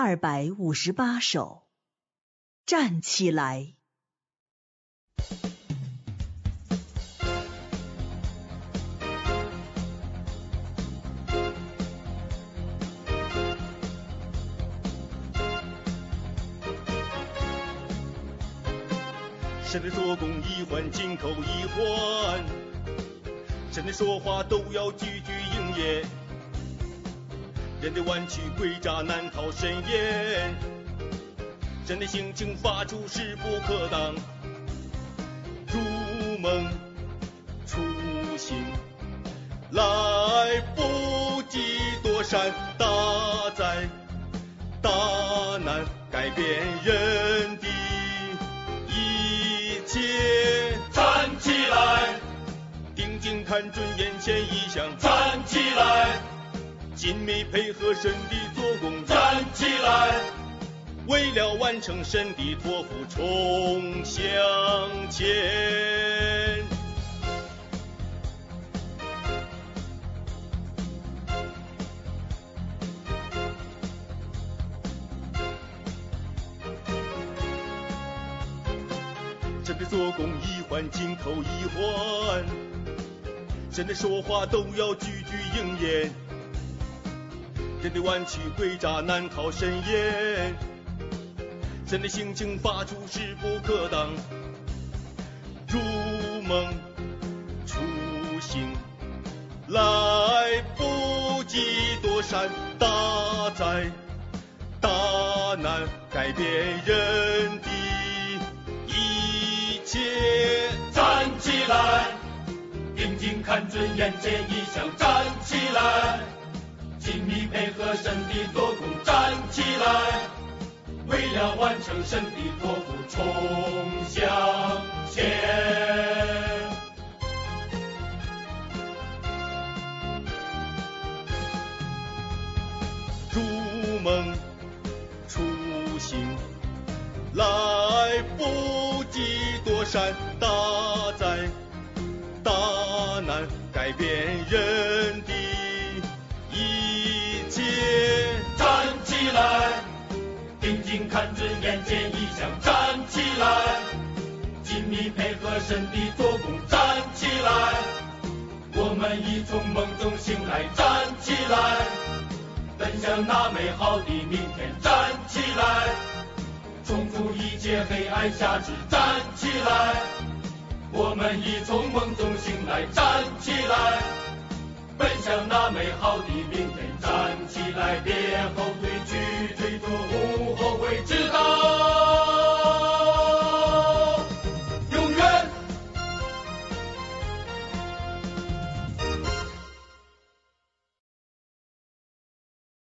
二百五十八首，站起来。生的做工一环，进口一环，生的说话都要句句应验。人的弯曲诡诈难逃深渊，人的性情发出势不可挡。如梦初醒，来不及躲闪，大灾大难改变人的一切。站起来，定睛看准眼前异象。站起来，紧密配合神的做工。站起来，为了完成神的托付，冲向前。神的做工一环，紧扣一环，神的说话都要句句应验。人的弯曲诡诈难逃深渊，人的性情发出势不可挡。入梦初醒，来不及躲闪，大灾大难改变人的一切。站起来，定睛看准眼前异象。站起来，紧密配合神的做工。站起来，为了完成神的托付，冲向前。入梦初醒，来不及躲闪，大灾大难改变人睛看准眼前异象。站起来，紧密配合神的做工。站起来，我们已从梦中醒来。站起来，奔向那美好的明天。站起来，冲出一切黑暗下去。站起来，我们已从梦中醒来。站起来，奔向那美好的明天，站起来，别后退，去追逐，无后悔之道。